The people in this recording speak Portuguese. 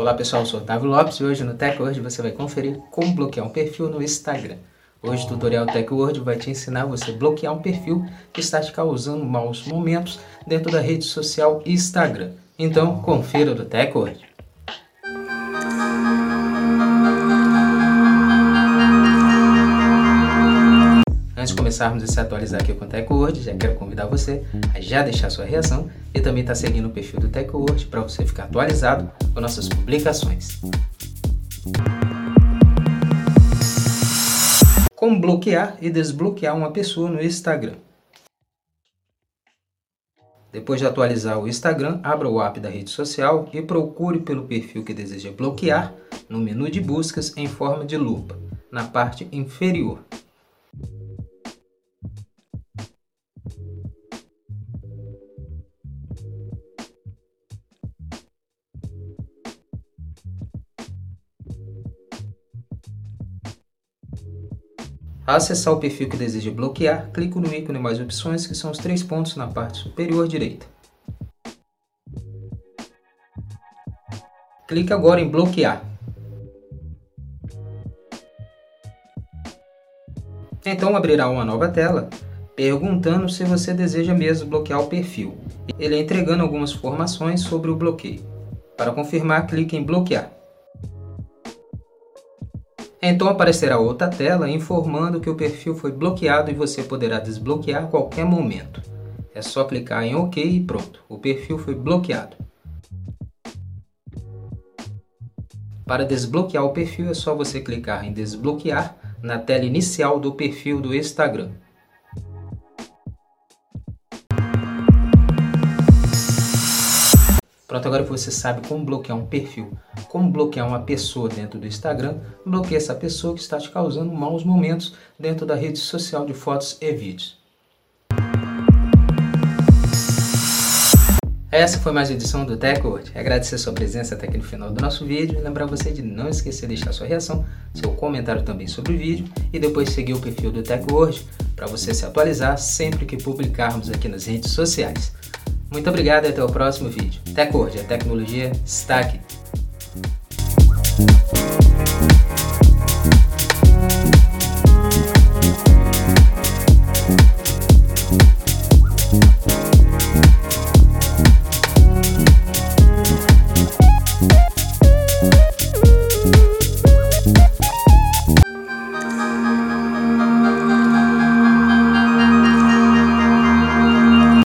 Olá pessoal, eu sou Otávio Lopes e hoje no TechWord você vai conferir como bloquear um perfil no Instagram. Hoje o tutorial TechWord vai te ensinar você bloquear um perfil que está te causando maus momentos dentro da rede social Instagram. Então confira do TechWord. Começarmos a se atualizar aqui com o TechWord, já quero convidar você a já deixar sua reação e também estar tá seguindo o perfil do TechWord para você ficar atualizado com nossas publicações. Como bloquear e desbloquear uma pessoa no Instagram. Depois de atualizar o Instagram, abra o app da rede social e procure pelo perfil que deseja bloquear no menu de buscas em forma de lupa, na parte inferior. Acessar o perfil que deseja bloquear, clique no ícone mais opções, que são os três pontos na parte superior direita. Clique agora em bloquear. Então abrirá uma nova tela perguntando se você deseja mesmo bloquear o perfil. Ele é entregando algumas informações sobre o bloqueio. Para confirmar, clique em bloquear. Então aparecerá outra tela informando que o perfil foi bloqueado e você poderá desbloquear a qualquer momento. É só clicar em OK e pronto, o perfil foi bloqueado. Para desbloquear o perfil é só você clicar em desbloquear na tela inicial do perfil do Instagram. Pronto, agora você sabe como bloquear um perfil, como bloquear uma pessoa dentro do Instagram, bloqueie essa pessoa que está te causando maus momentos dentro da rede social de fotos e vídeos. Essa foi mais uma edição do TechWord. Agradecer sua presença até aqui no final do nosso vídeo e lembrar você de não esquecer de deixar sua reação, seu comentário também sobre o vídeo e depois seguir o perfil do TechWord para você se atualizar sempre que publicarmos aqui nas redes sociais. Muito obrigado e até o próximo vídeo. TechWord, a tecnologia está aqui.